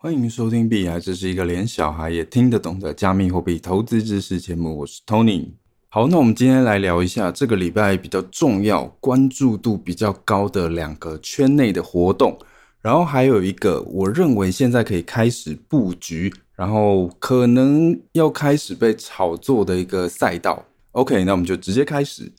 欢迎收听币海，这是一个连小孩也听得懂的加密货币投资知识节目。我是 Tony。好，那我们今天来聊一下这个礼拜比较重要、关注度比较高的两个圈内的活动，然后还有一个我认为现在可以开始布局，然后可能要开始被炒作的一个赛道。OK，那我们就直接开始。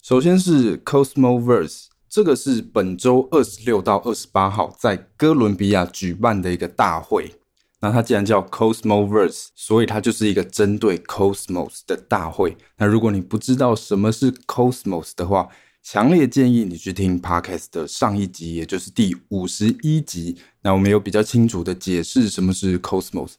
首先是 Cosmoverse。这个是本周二十六到二十八号在哥伦比亚举办的一个大会。那它既然叫 Cosmosverse，所以它就是一个针对 Cosmos 的大会。那如果你不知道什么是 Cosmos 的话，强烈建议你去听 Podcast 的上一集，也就是第五十一集。那我们有比较清楚的解释什么是 Cosmos。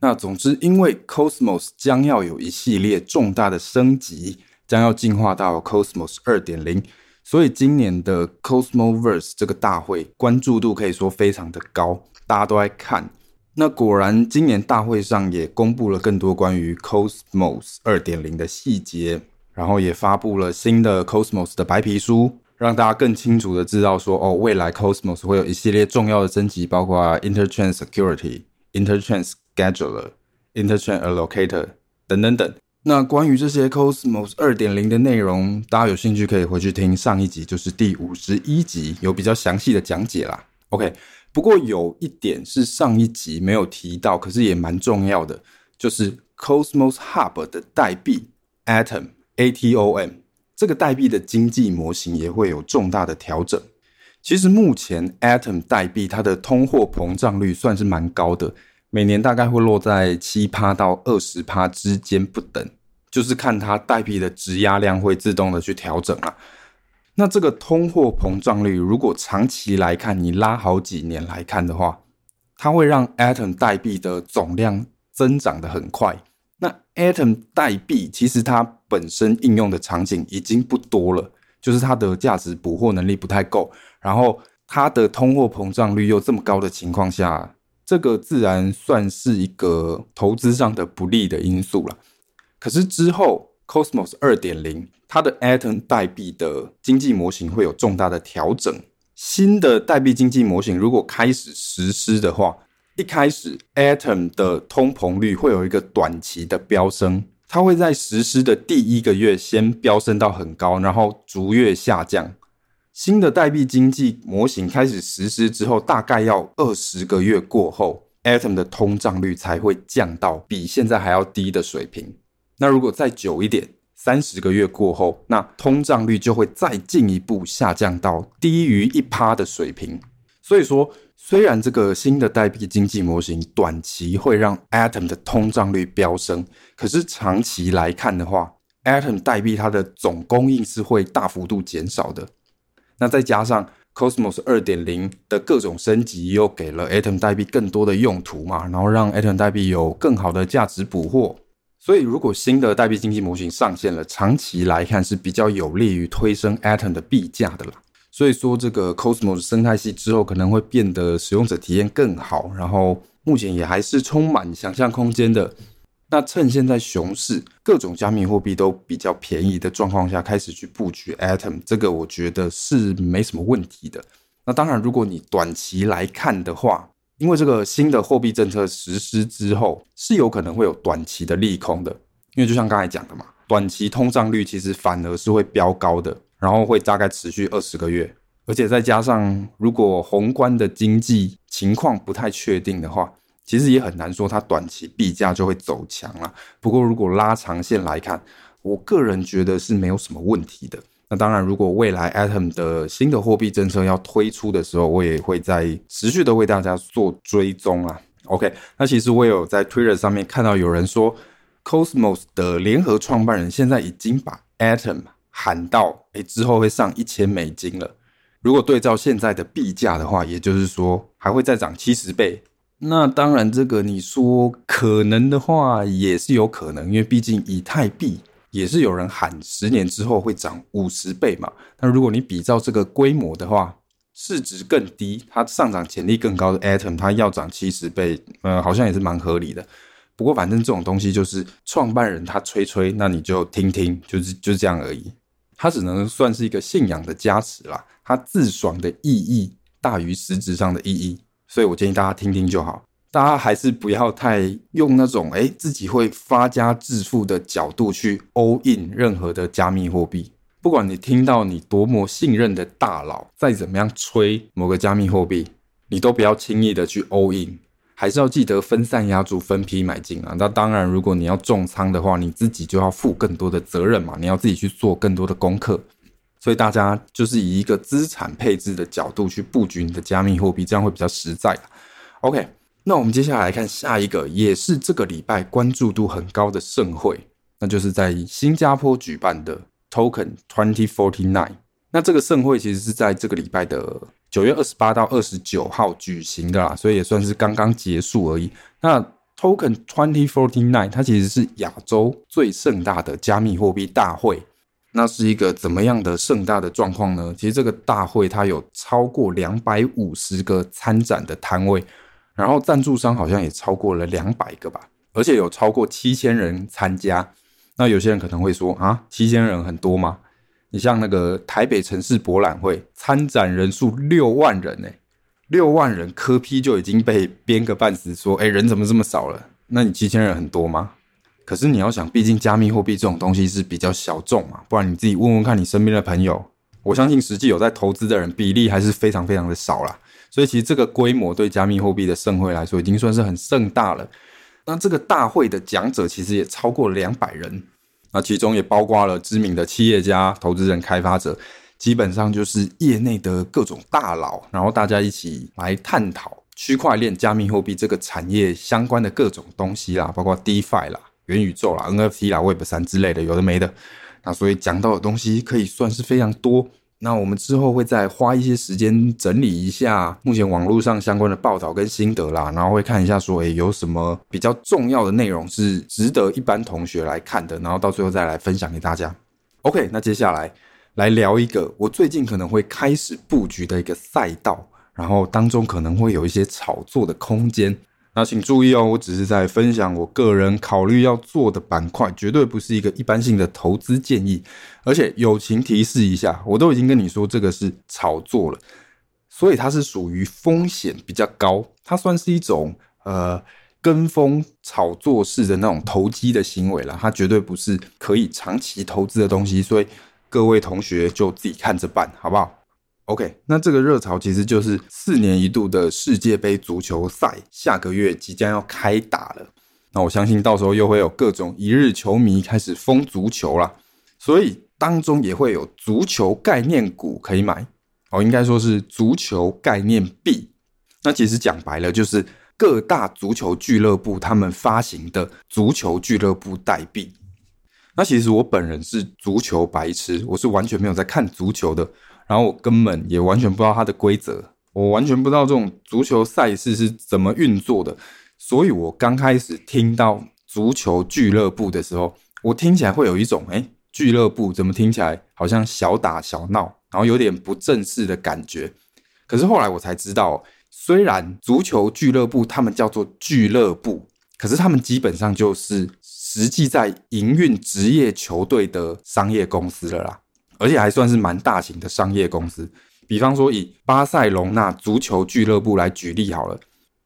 那总之，因为 Cosmos 将要有一系列重大的升级，将要进化到 Cosmos 二点零。所以今年的 Cosmoverse 这个大会关注度可以说非常的高，大家都在看。那果然，今年大会上也公布了更多关于 Cosmos 二点零的细节，然后也发布了新的 Cosmos 的白皮书，让大家更清楚的知道说，哦，未来 Cosmos 会有一系列重要的升级，包括 Interchain Security、Interchain Scheduler、Interchain Allocator 等等等。那关于这些 Cosmos 二点零的内容，大家有兴趣可以回去听上一集，就是第五十一集，有比较详细的讲解啦。OK，不过有一点是上一集没有提到，可是也蛮重要的，就是 Cosmos Hub 的代币 Atom ATOM 这个代币的经济模型也会有重大的调整。其实目前 Atom 代币它的通货膨胀率算是蛮高的。每年大概会落在七趴到二十趴之间不等，就是看它代币的质押量会自动的去调整啊。那这个通货膨胀率，如果长期来看，你拉好几年来看的话，它会让 Atom 代币的总量增长得很快。那 Atom 代币其实它本身应用的场景已经不多了，就是它的价值捕获能力不太够，然后它的通货膨胀率又这么高的情况下。这个自然算是一个投资上的不利的因素了。可是之后，Cosmos 二点零，它的 Atom 代币的经济模型会有重大的调整。新的代币经济模型如果开始实施的话，一开始 Atom 的通膨率会有一个短期的飙升，它会在实施的第一个月先飙升到很高，然后逐月下降。新的代币经济模型开始实施之后，大概要二十个月过后，Atom 的通胀率才会降到比现在还要低的水平。那如果再久一点，三十个月过后，那通胀率就会再进一步下降到低于一趴的水平。所以说，虽然这个新的代币经济模型短期会让 Atom 的通胀率飙升，可是长期来看的话，Atom 代币它的总供应是会大幅度减少的。那再加上 Cosmos 二点零的各种升级，又给了 Atom 代币更多的用途嘛，然后让 Atom 代币有更好的价值捕获。所以，如果新的代币经济模型上线了，长期来看是比较有利于推升 Atom 的币价的啦。所以说，这个 Cosmos 生态系之后可能会变得使用者体验更好，然后目前也还是充满想象空间的。那趁现在熊市，各种加密货币都比较便宜的状况下，开始去布局 Atom，这个我觉得是没什么问题的。那当然，如果你短期来看的话，因为这个新的货币政策实施之后，是有可能会有短期的利空的。因为就像刚才讲的嘛，短期通胀率其实反而是会飙高的，然后会大概持续二十个月，而且再加上如果宏观的经济情况不太确定的话。其实也很难说它短期币价就会走强了。不过如果拉长线来看，我个人觉得是没有什么问题的。那当然，如果未来 Atom 的新的货币政策要推出的时候，我也会在持续的为大家做追踪啊。OK，那其实我有在 Twitter 上面看到有人说，Cosmos 的联合创办人现在已经把 Atom 喊到，诶，之后会上一千美金了。如果对照现在的币价的话，也就是说还会再涨七十倍。那当然，这个你说可能的话也是有可能，因为毕竟以太币也是有人喊十年之后会涨五十倍嘛。那如果你比照这个规模的话，市值更低，它上涨潜力更高的 Atom，它要涨七十倍，呃，好像也是蛮合理的。不过反正这种东西就是创办人他吹吹，那你就听听，就是就这样而已。它只能算是一个信仰的加持啦，它自爽的意义大于实质上的意义。所以我建议大家听听就好。大家还是不要太用那种诶自己会发家致富的角度去 all in 任何的加密货币。不管你听到你多么信任的大佬再怎么样吹某个加密货币，你都不要轻易的去 all in，还是要记得分散压注、分批买进啊。那当然，如果你要重仓的话，你自己就要负更多的责任嘛，你要自己去做更多的功课。所以大家就是以一个资产配置的角度去布局你的加密货币，这样会比较实在。OK，那我们接下来看下一个，也是这个礼拜关注度很高的盛会，那就是在新加坡举办的。Token 2049，那这个盛会其实是在这个礼拜的九月二十八到二十九号举行的啦，所以也算是刚刚结束而已。那 Token 2049它其实是亚洲最盛大的加密货币大会，那是一个怎么样的盛大的状况呢？其实这个大会它有超过两百五十个参展的摊位，然后赞助商好像也超过了两百个吧，而且有超过七千人参加。那有些人可能会说啊，七千人很多吗？你像那个台北城市博览会参展人数六万人呢，六万人柯 P 就已经被编个半死，说哎，人怎么这么少了？那你七千人很多吗？可是你要想，毕竟加密货币这种东西是比较小众嘛，不然你自己问问看你身边的朋友，我相信实际有在投资的人比例还是非常非常的少啦。所以其实这个规模对加密货币的盛会来说，已经算是很盛大了。那这个大会的讲者其实也超过两百人，那其中也包括了知名的企业家、投资人、开发者，基本上就是业内的各种大佬，然后大家一起来探讨区块链、加密货币这个产业相关的各种东西啦，包括 DeFi 啦、元宇宙啦、NFT 啦、Web 三之类的，有的没的。那所以讲到的东西可以算是非常多。那我们之后会再花一些时间整理一下目前网络上相关的报道跟心得啦，然后会看一下说，诶，有什么比较重要的内容是值得一般同学来看的，然后到最后再来分享给大家。OK，那接下来来聊一个我最近可能会开始布局的一个赛道，然后当中可能会有一些炒作的空间。那请注意哦，我只是在分享我个人考虑要做的板块，绝对不是一个一般性的投资建议。而且友情提示一下，我都已经跟你说这个是炒作了，所以它是属于风险比较高，它算是一种呃跟风炒作式的那种投机的行为了，它绝对不是可以长期投资的东西。所以各位同学就自己看着办，好不好？OK，那这个热潮其实就是四年一度的世界杯足球赛，下个月即将要开打了。那我相信到时候又会有各种一日球迷开始疯足球啦，所以当中也会有足球概念股可以买哦，应该说是足球概念币。那其实讲白了就是各大足球俱乐部他们发行的足球俱乐部代币。那其实我本人是足球白痴，我是完全没有在看足球的。然后我根本也完全不知道它的规则，我完全不知道这种足球赛事是怎么运作的，所以我刚开始听到足球俱乐部的时候，我听起来会有一种，诶，俱乐部怎么听起来好像小打小闹，然后有点不正式的感觉。可是后来我才知道，虽然足球俱乐部他们叫做俱乐部，可是他们基本上就是实际在营运职业球队的商业公司了啦。而且还算是蛮大型的商业公司，比方说以巴塞隆纳足球俱乐部来举例好了，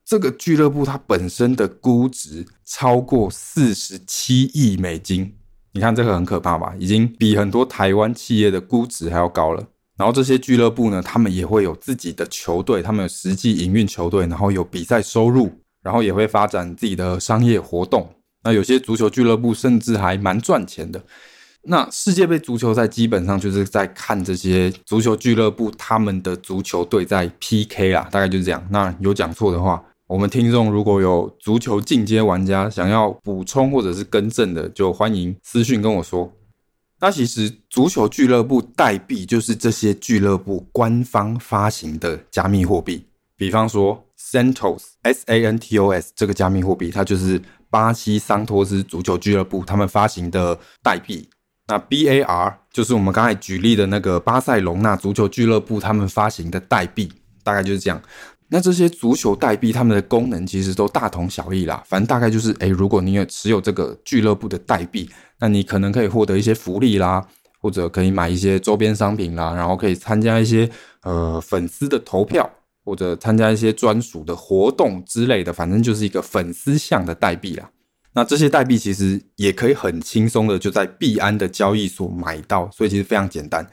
这个俱乐部它本身的估值超过四十七亿美金，你看这个很可怕吧？已经比很多台湾企业的估值还要高了。然后这些俱乐部呢，他们也会有自己的球队，他们有实际营运球队，然后有比赛收入，然后也会发展自己的商业活动。那有些足球俱乐部甚至还蛮赚钱的。那世界杯足球赛基本上就是在看这些足球俱乐部他们的足球队在 PK 啦，大概就是这样。那有讲错的话，我们听众如果有足球进阶玩家想要补充或者是更正的，就欢迎私讯跟我说。那其实足球俱乐部代币就是这些俱乐部官方发行的加密货币，比方说 Santos S A N T O S 这个加密货币，它就是巴西桑托斯足球俱乐部他们发行的代币。那 BAR 就是我们刚才举例的那个巴塞隆纳足球俱乐部他们发行的代币，大概就是这样。那这些足球代币，他们的功能其实都大同小异啦。反正大概就是，诶，如果你有持有这个俱乐部的代币，那你可能可以获得一些福利啦，或者可以买一些周边商品啦，然后可以参加一些呃粉丝的投票，或者参加一些专属的活动之类的，反正就是一个粉丝向的代币啦。那这些代币其实也可以很轻松的就在币安的交易所买到，所以其实非常简单。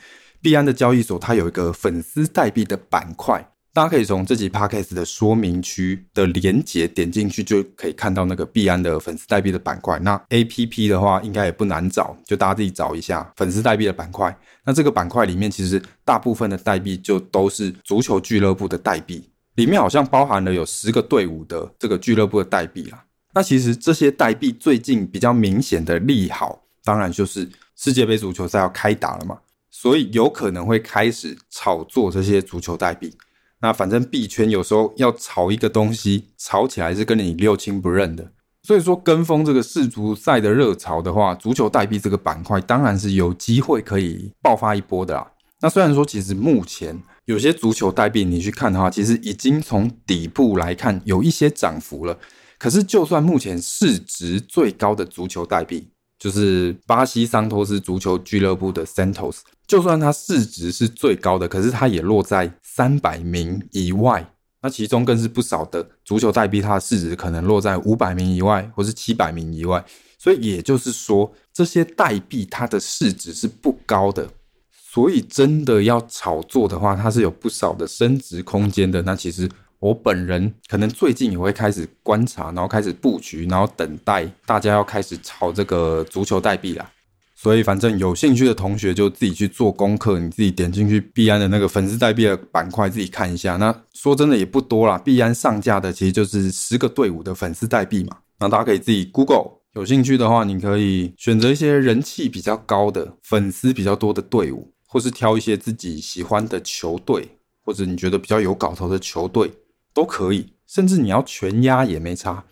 币安的交易所它有一个粉丝代币的板块，大家可以从这集 Podcast 的说明区的连结点进去，就可以看到那个币安的粉丝代币的板块。那 APP 的话应该也不难找，就大家自己找一下粉丝代币的板块。那这个板块里面其实大部分的代币就都是足球俱乐部的代币，里面好像包含了有十个队伍的这个俱乐部的代币啦。那其实这些代币最近比较明显的利好，当然就是世界杯足球赛要开打了嘛，所以有可能会开始炒作这些足球代币。那反正币圈有时候要炒一个东西，炒起来是跟你六亲不认的。所以说跟风这个世足赛的热潮的话，足球代币这个板块当然是有机会可以爆发一波的啦。那虽然说其实目前有些足球代币你去看的话，其实已经从底部来看有一些涨幅了。可是，就算目前市值最高的足球代币，就是巴西桑托斯足球俱乐部的 Santos，就算它市值是最高的，可是它也落在三百名以外。那其中更是不少的足球代币，它的市值可能落在五百名以外，或是七百名以外。所以也就是说，这些代币它的市值是不高的。所以真的要炒作的话，它是有不少的升值空间的。那其实。我本人可能最近也会开始观察，然后开始布局，然后等待大家要开始炒这个足球代币啦。所以反正有兴趣的同学就自己去做功课，你自己点进去币安的那个粉丝代币的板块自己看一下。那说真的也不多啦，币安上架的其实就是十个队伍的粉丝代币嘛。那大家可以自己 Google，有兴趣的话，你可以选择一些人气比较高的、粉丝比较多的队伍，或是挑一些自己喜欢的球队，或者你觉得比较有搞头的球队。都可以，甚至你要全压也没差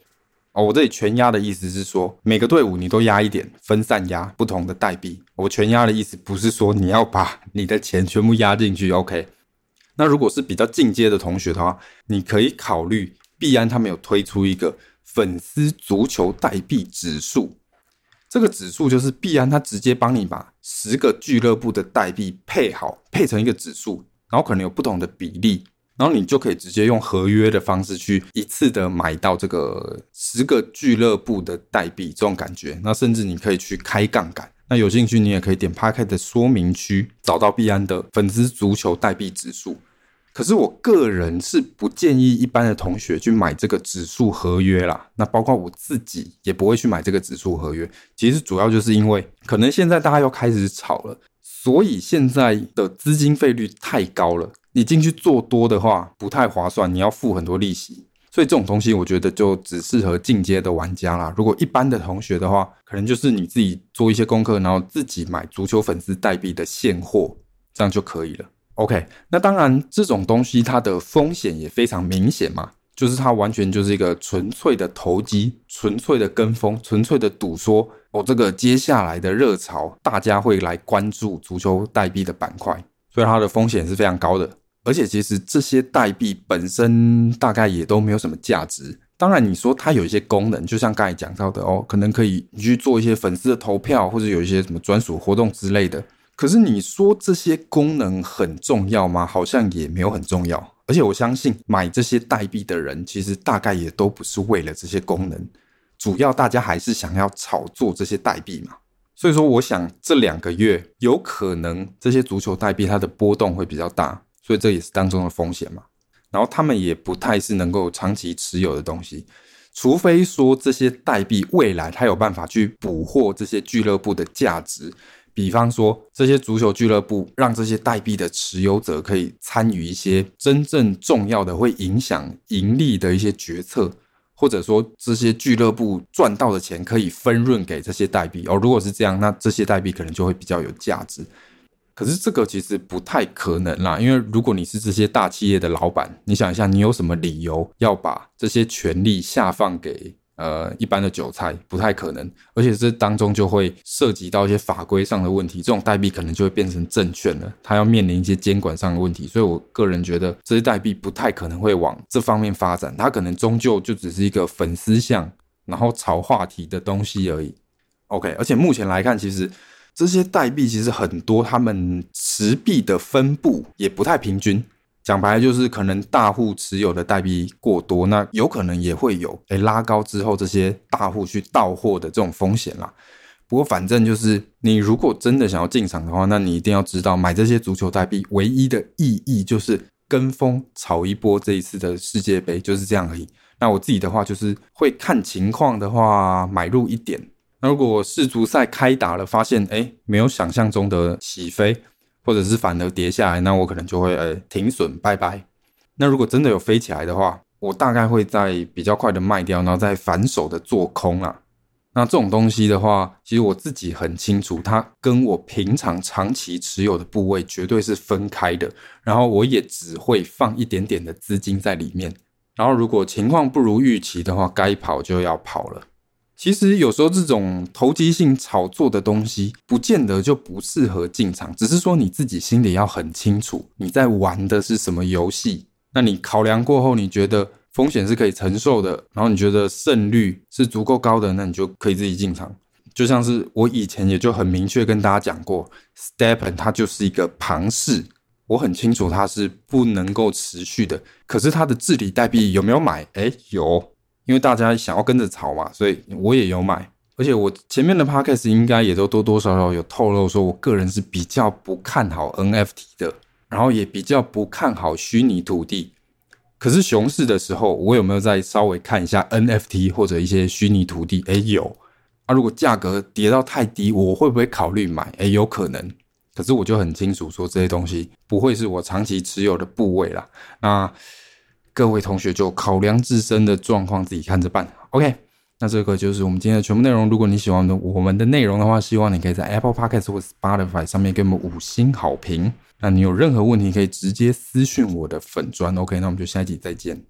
哦。我这里全压的意思是说，每个队伍你都压一点，分散压不同的代币。我全压的意思不是说你要把你的钱全部压进去，OK？那如果是比较进阶的同学的话，你可以考虑币安他们有推出一个粉丝足球代币指数，这个指数就是币安他直接帮你把十个俱乐部的代币配好，配成一个指数，然后可能有不同的比例。然后你就可以直接用合约的方式去一次的买到这个十个俱乐部的代币，这种感觉。那甚至你可以去开杠杆。那有兴趣你也可以点 Podcast 的说明区找到币安的粉丝足球代币指数。可是我个人是不建议一般的同学去买这个指数合约啦。那包括我自己也不会去买这个指数合约。其实主要就是因为可能现在大家又开始炒了，所以现在的资金费率太高了。你进去做多的话不太划算，你要付很多利息，所以这种东西我觉得就只适合进阶的玩家啦。如果一般的同学的话，可能就是你自己做一些功课，然后自己买足球粉丝代币的现货，这样就可以了。OK，那当然这种东西它的风险也非常明显嘛，就是它完全就是一个纯粹的投机、纯粹的跟风、纯粹的赌说哦，这个接下来的热潮大家会来关注足球代币的板块，所以它的风险是非常高的。而且其实这些代币本身大概也都没有什么价值。当然，你说它有一些功能，就像刚才讲到的哦，可能可以你去做一些粉丝的投票，或者有一些什么专属活动之类的。可是你说这些功能很重要吗？好像也没有很重要。而且我相信买这些代币的人，其实大概也都不是为了这些功能，主要大家还是想要炒作这些代币嘛。所以说，我想这两个月有可能这些足球代币它的波动会比较大。所以这也是当中的风险嘛，然后他们也不太是能够长期持有的东西，除非说这些代币未来它有办法去捕获这些俱乐部的价值，比方说这些足球俱乐部让这些代币的持有者可以参与一些真正重要的会影响盈利的一些决策，或者说这些俱乐部赚到的钱可以分润给这些代币。哦，如果是这样，那这些代币可能就会比较有价值。可是这个其实不太可能啦，因为如果你是这些大企业的老板，你想一下，你有什么理由要把这些权利下放给呃一般的韭菜？不太可能，而且这当中就会涉及到一些法规上的问题，这种代币可能就会变成证券了，它要面临一些监管上的问题。所以我个人觉得这些代币不太可能会往这方面发展，它可能终究就只是一个粉丝向，然后炒话题的东西而已。OK，而且目前来看，其实。这些代币其实很多，他们持币的分布也不太平均。讲白了就是可能大户持有的代币过多，那有可能也会有诶拉高之后这些大户去到货的这种风险啦。不过反正就是你如果真的想要进场的话，那你一定要知道买这些足球代币唯一的意义就是跟风炒一波这一次的世界杯，就是这样而已。那我自己的话就是会看情况的话买入一点。如果世足赛开打了，发现诶没有想象中的起飞，或者是反而跌下来，那我可能就会诶停损拜拜。那如果真的有飞起来的话，我大概会在比较快的卖掉，然后再反手的做空啊。那这种东西的话，其实我自己很清楚，它跟我平常长期持有的部位绝对是分开的。然后我也只会放一点点的资金在里面。然后如果情况不如预期的话，该跑就要跑了。其实有时候这种投机性炒作的东西，不见得就不适合进场，只是说你自己心里要很清楚，你在玩的是什么游戏。那你考量过后，你觉得风险是可以承受的，然后你觉得胜率是足够高的，那你就可以自己进场。就像是我以前也就很明确跟大家讲过，Stepen 它就是一个庞氏，我很清楚它是不能够持续的。可是它的治理代币有没有买？诶，有，因为大家想要跟着炒嘛，所以我也有买。而且我前面的 Podcast 应该也都多多少少有透露说，我个人是比较不看好 NFT 的，然后也比较不看好虚拟土地。可是熊市的时候，我有没有再稍微看一下 NFT 或者一些虚拟土地？诶，有啊。如果价格跌到太低，我会不会考虑买？诶，有可能。可是我就很清楚说，这些东西不会是我长期持有的部位啦。那各位同学就考量自身的状况，自己看着办。OK，那这个就是我们今天的全部内容。如果你喜欢的我们的内容的话，希望你可以在 Apple Podcast 或 Spotify 上面给我们五星好评。那你有任何问题可以直接私讯我的粉砖，OK？那我们就下一集再见。